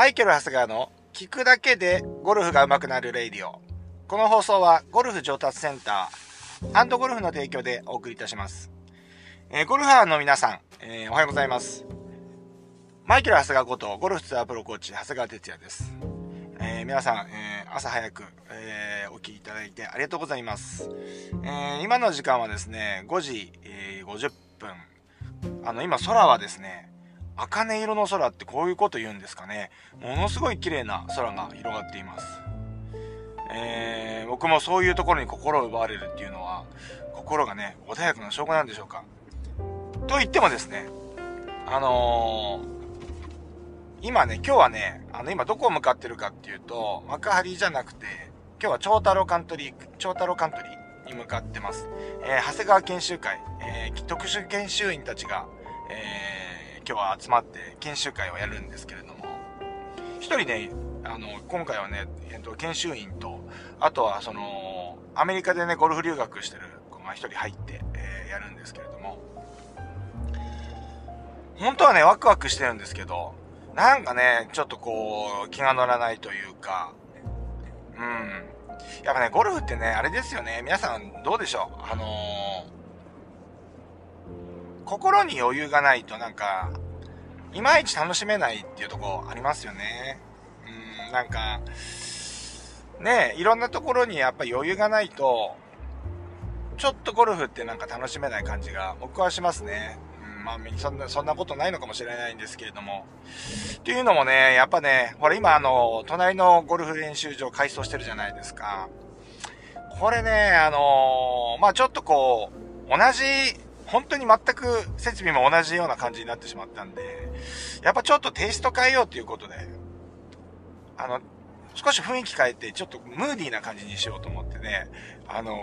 マイケル・ハスガーの聞くだけでゴルフが上手くなる radio。この放送はゴルフ上達センターゴルフの提供でお送りいたします。えー、ゴルファーの皆さん、えー、おはようございます。マイケル・ハスガーことゴルフツアープロコーチ、長谷川哲也です。えー、皆さん、え朝早く、えお聞きいただいてありがとうございます。え今の時間はですね、5時、え50分。あの、今空はですね、茜色の空ってこういうこと言うんですかね。ものすごい綺麗な空が広がっています。えー、僕もそういうところに心を奪われるっていうのは、心がね、穏やかな証拠なんでしょうか。と言ってもですね、あのー、今ね、今日はね、あの、今どこを向かってるかっていうと、幕張じゃなくて、今日は長太郎カントリー、長太郎カントリーに向かってます。えー、長谷川研修会、えー、特殊研修員たちが、えー今日は集まって研修会をやるんですけれども、一人ね、あの、今回はね、えっと、研修員と、あとはその、アメリカでね、ゴルフ留学してる子が一人入って、えー、やるんですけれども、本当はね、ワクワクしてるんですけど、なんかね、ちょっとこう、気が乗らないというか、うん。やっぱね、ゴルフってね、あれですよね。皆さんどうでしょう？あのー心に余裕がないとなんか、いまいち楽しめないっていうとこありますよね。うん、なんか、ねいろんなところにやっぱ余裕がないと、ちょっとゴルフってなんか楽しめない感じが僕はしますね。うん、まあ、そんな、そんなことないのかもしれないんですけれども。っていうのもね、やっぱね、ほら今あの、隣のゴルフ練習場改装してるじゃないですか。これね、あのー、まあちょっとこう、同じ本当に全く設備も同じような感じになってしまったんで、やっぱちょっとテイスト変えようということで、あの、少し雰囲気変えて、ちょっとムーディーな感じにしようと思ってね、あの、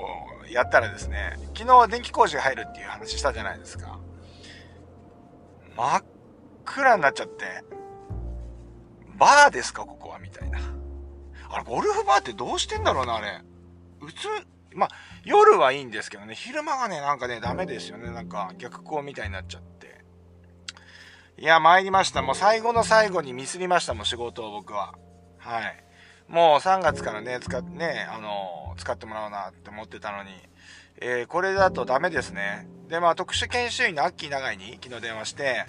やったらですね、昨日電気工事が入るっていう話したじゃないですか。真っ暗になっちゃって、バーですかここはみたいな。あれ、ゴルフバーってどうしてんだろうな、あれ。うつ、まあ、夜はいいんですけどね、昼間がね、なんかね、ダメですよね。なんか逆光みたいになっちゃって。いや、参りました。もう最後の最後にミスりましたもん、仕事を僕は。はい。もう3月からね、使って、ね、あの使ってもらおうなって思ってたのに、えー、これだとダメですね。で、まあ、特殊研修医のアッキー長井に昨日電話して、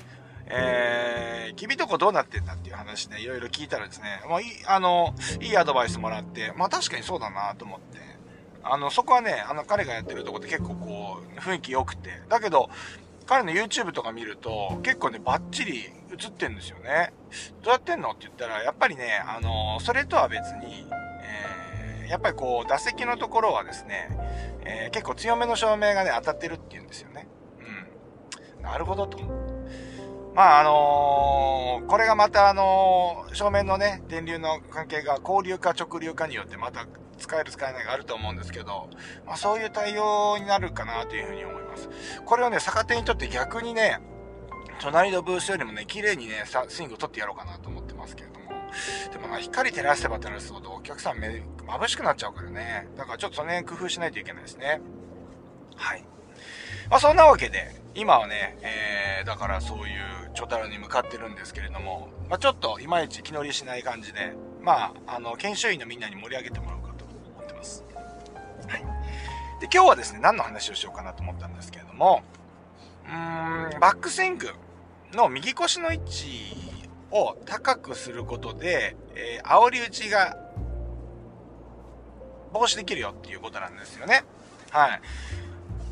えー、君とこどうなってんだっていう話でいろいろ聞いたらですね、まあ、いい、あの、いいアドバイスもらって、まあ確かにそうだなと思って、あの、そこはね、あの、彼がやってるとこで結構こう、雰囲気良くて。だけど、彼の YouTube とか見ると、結構ね、バッチリ映ってんですよね。どうやってんの？って言ったら、やっぱりね、あの、それとは別に、えー、やっぱりこう、打席のところはですね、えー、結構強めの照明がね、当たってるって言うんですよね。うん。なるほどと。まあ、あのー、これがまたあのー、照明のね、電流の関係が交流か直流かによってまた使える使えないがあると思うんですけど、まあそういう対応になるかなというふうに思います。これをね、逆手にとって逆にね、隣のブースよりもね、綺麗にね、スイングを取ってやろうかなと思ってますけれども。でもまあ光照らせば照らすほどお客さん目、眩しくなっちゃうからね。だからちょっとその辺工夫しないといけないですね。はい。まあそんなわけで、今はね、えー、だからそういうチョタラに向かってるんですけれども、まあちょっといまいち気乗りしない感じで、まあ、あの、研修員のみんなに盛り上げてもらう。で、今日はですね、何の話をしようかなと思ったんですけれども、うーん、バックスイングの右腰の位置を高くすることで、えー、煽り打ちが防止できるよっていうことなんですよね。はい。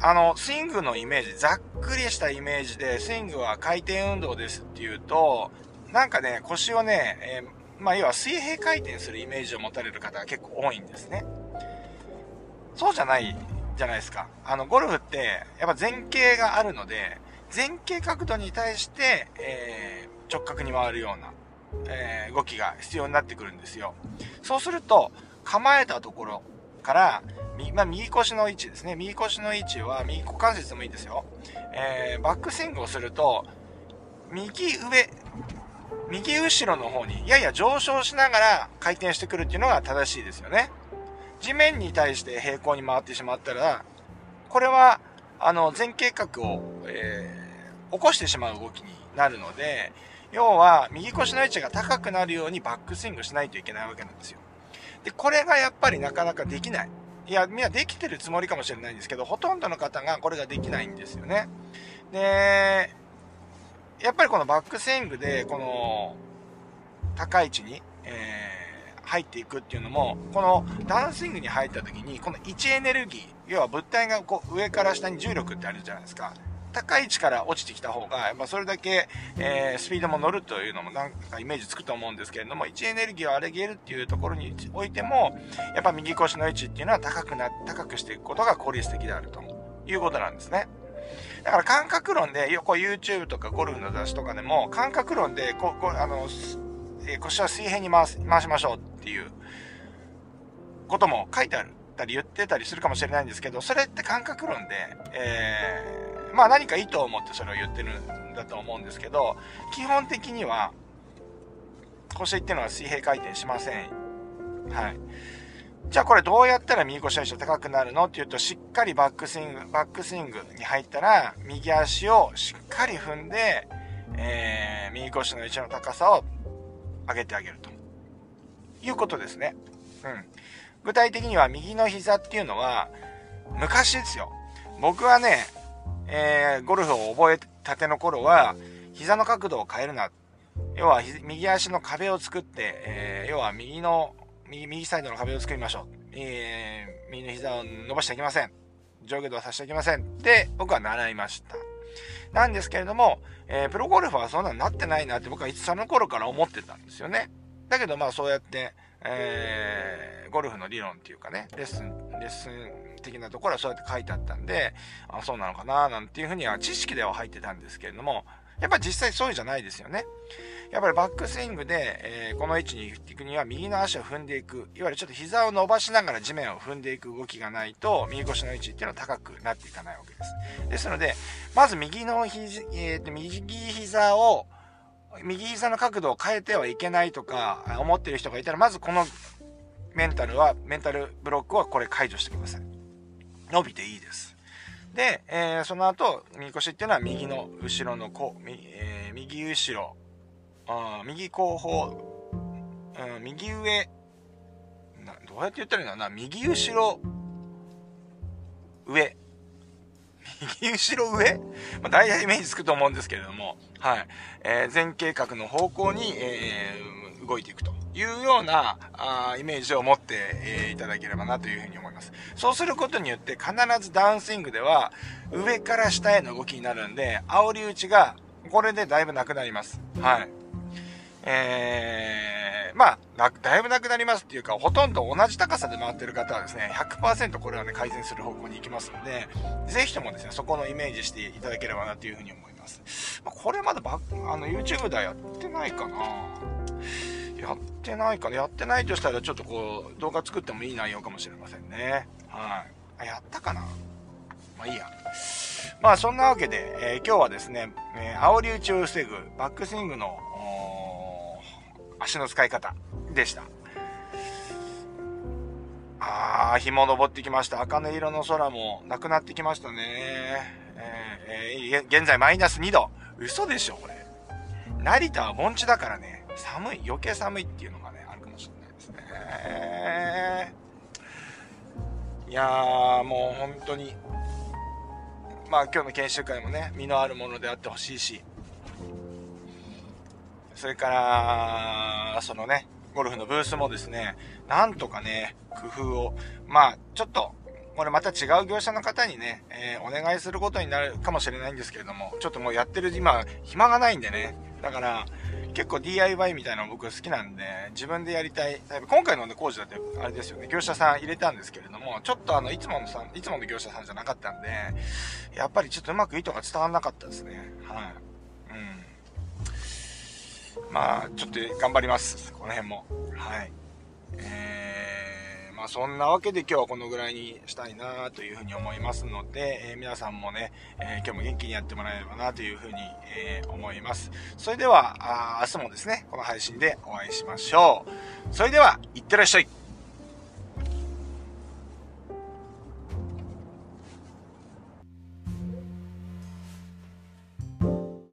あの、スイングのイメージ、ざっくりしたイメージで、スイングは回転運動ですっていうと、なんかね、腰をね、えー、まあ、要は水平回転するイメージを持たれる方が結構多いんですね。そうじゃないじゃないですか。あの、ゴルフって、やっぱ前傾があるので、前傾角度に対して、えー、直角に回るような、えー、動きが必要になってくるんですよ。そうすると、構えたところから、まあ、右腰の位置ですね。右腰の位置は、右股関節でもいいですよ。えー、バックスイングをすると、右上、右後ろの方にやや上昇しながら回転してくるっていうのが正しいですよね。地面に対して平行に回ってしまったら、これは、あの、前傾角を、えー、起こしてしまう動きになるので、要は、右腰の位置が高くなるようにバックスイングしないといけないわけなんですよ。で、これがやっぱりなかなかできない。いや、みんなできてるつもりかもしれないんですけど、ほとんどの方がこれができないんですよね。で、やっぱりこのバックスイングで、この、高い位置に、えー、入っていくっていうのも、このダンスイングに入った時に、この位置エネルギー、要は物体がこう上から下に重力ってあるじゃないですか。高い位置から落ちてきた方が、まあ、それだけ、えー、スピードも乗るというのもなんかイメージつくと思うんですけれども、位置エネルギーを上げるっていうところにおいても、やっぱ右腰の位置っていうのは高くな、高くしていくことが効率的であるということなんですね。だから感覚論で、よく YouTube とかゴルフの雑誌とかでも、感覚論で、こうこうあの、えー、腰は水平に回、回しましょうっていうことも書いてある。たり言ってたりするかもしれないんですけど、それって感覚論で、えー、まあ何か意図を持ってそれを言ってるんだと思うんですけど、基本的には、腰っていうのは水平回転しません。はい。じゃあこれどうやったら右腰の位置高くなるのっていうと、しっかりバックスイング、バックスイングに入ったら、右足をしっかり踏んで、えー、右腰の位置の高さを上げてあげると。いうことですね。うん。具体的には右の膝っていうのは、昔ですよ。僕はね、えー、ゴルフを覚えたての頃は、膝の角度を変えるな。要は、右足の壁を作って、えー、要は右の、右、右サイドの壁を作りましょう。えー、右の膝を伸ばしてはいけません。上下動はさせてはいけません。って僕は習いました。なんですけれども、えー、プロゴルファーはそんなになってないなって僕はいつその頃から思ってたんですよね。だけどまあそうやって、えー、ゴルフの理論っていうかね、レッスン、レッスン的なところはそうやって書いてあったんで、あ、そうなのかななんていうふうには知識では入ってたんですけれども、やっぱ実際そうじゃないですよね。やっぱりバックスイングで、えー、この位置に行くには右の足を踏んでいく、いわゆるちょっと膝を伸ばしながら地面を踏んでいく動きがないと、右腰の位置っていうのは高くなっていかないわけです。ですので、まず右の肘、えー、と右膝を右膝の角度を変えてはいけないとか思ってる人がいたら、まずこのメンタルは、メンタルブロックはこれ解除してください。伸びていいです。で、えー、その後、右腰っていうのは右の後ろのこ、えー、右後ろ、あ右後方、うん、右上。な、どうやって言ったらいいんだろうな、右後ろ、上、右後ろ上？まあ、大体イメージつくと思うんですけれども、はい。えー、前計画の方向に、えー、動いていくというようなあイメージを持って、えー、いただければなというふうに思います。そうすることによって必ずダウンスイングでは上から下への動きになるんで、煽り打ちがこれでだいぶなくなります。はい。えー、まあ、だいぶなくなりますっていうか、ほとんど同じ高さで回ってる方はですね、100%これはね、改善する方向に行きますので、ぜひともですね、そこのイメージしていただければなというふうに思います。ま、これまだバあの、YouTube ではやってないかなやってないかなやってないとしたら、ちょっとこう、動画作ってもいい内容かもしれませんね。はい。あ、やったかなまあいいや。まあそんなわけで、えー、今日はですね、えー、煽り打ちを防ぐバックスイングの足の使い方でした。あー、日も昇ってきました。茜色の空もなくなってきましたね。えー、えー、現在マイナス2度。嘘でしょ、これ。成田は盆地だからね、寒い、余計寒いっていうのがね、あるかもしれないですね。いやー、もう本当に、まあ今日の研修会もね、身のあるものであってほしいし、それから、そのね、ゴルフのブースもですね、なんとかね、工夫を、まあ、ちょっと、これまた違う業者の方にね、えー、お願いすることになるかもしれないんですけれども、ちょっともうやってる今、暇がないんでね、だから、結構 DIY みたいなの僕好きなんで、自分でやりたい。今回のね、工事だって、あれですよね、業者さん入れたんですけれども、ちょっとあの、いつものさん、いつもの業者さんじゃなかったんで、やっぱりちょっとうまく意図が伝わんなかったですね。はい。うんまあ、ちょっと頑張ります。この辺も。はい。えー、あそんなわけで今日はこのぐらいにしたいなというふうに思いますので、えー、皆さんもね、えー、今日も元気にやってもらえればなというふうに、えー、思います。それではあ、明日もですね、この配信でお会いしましょう。それでは、いってらっしゃい。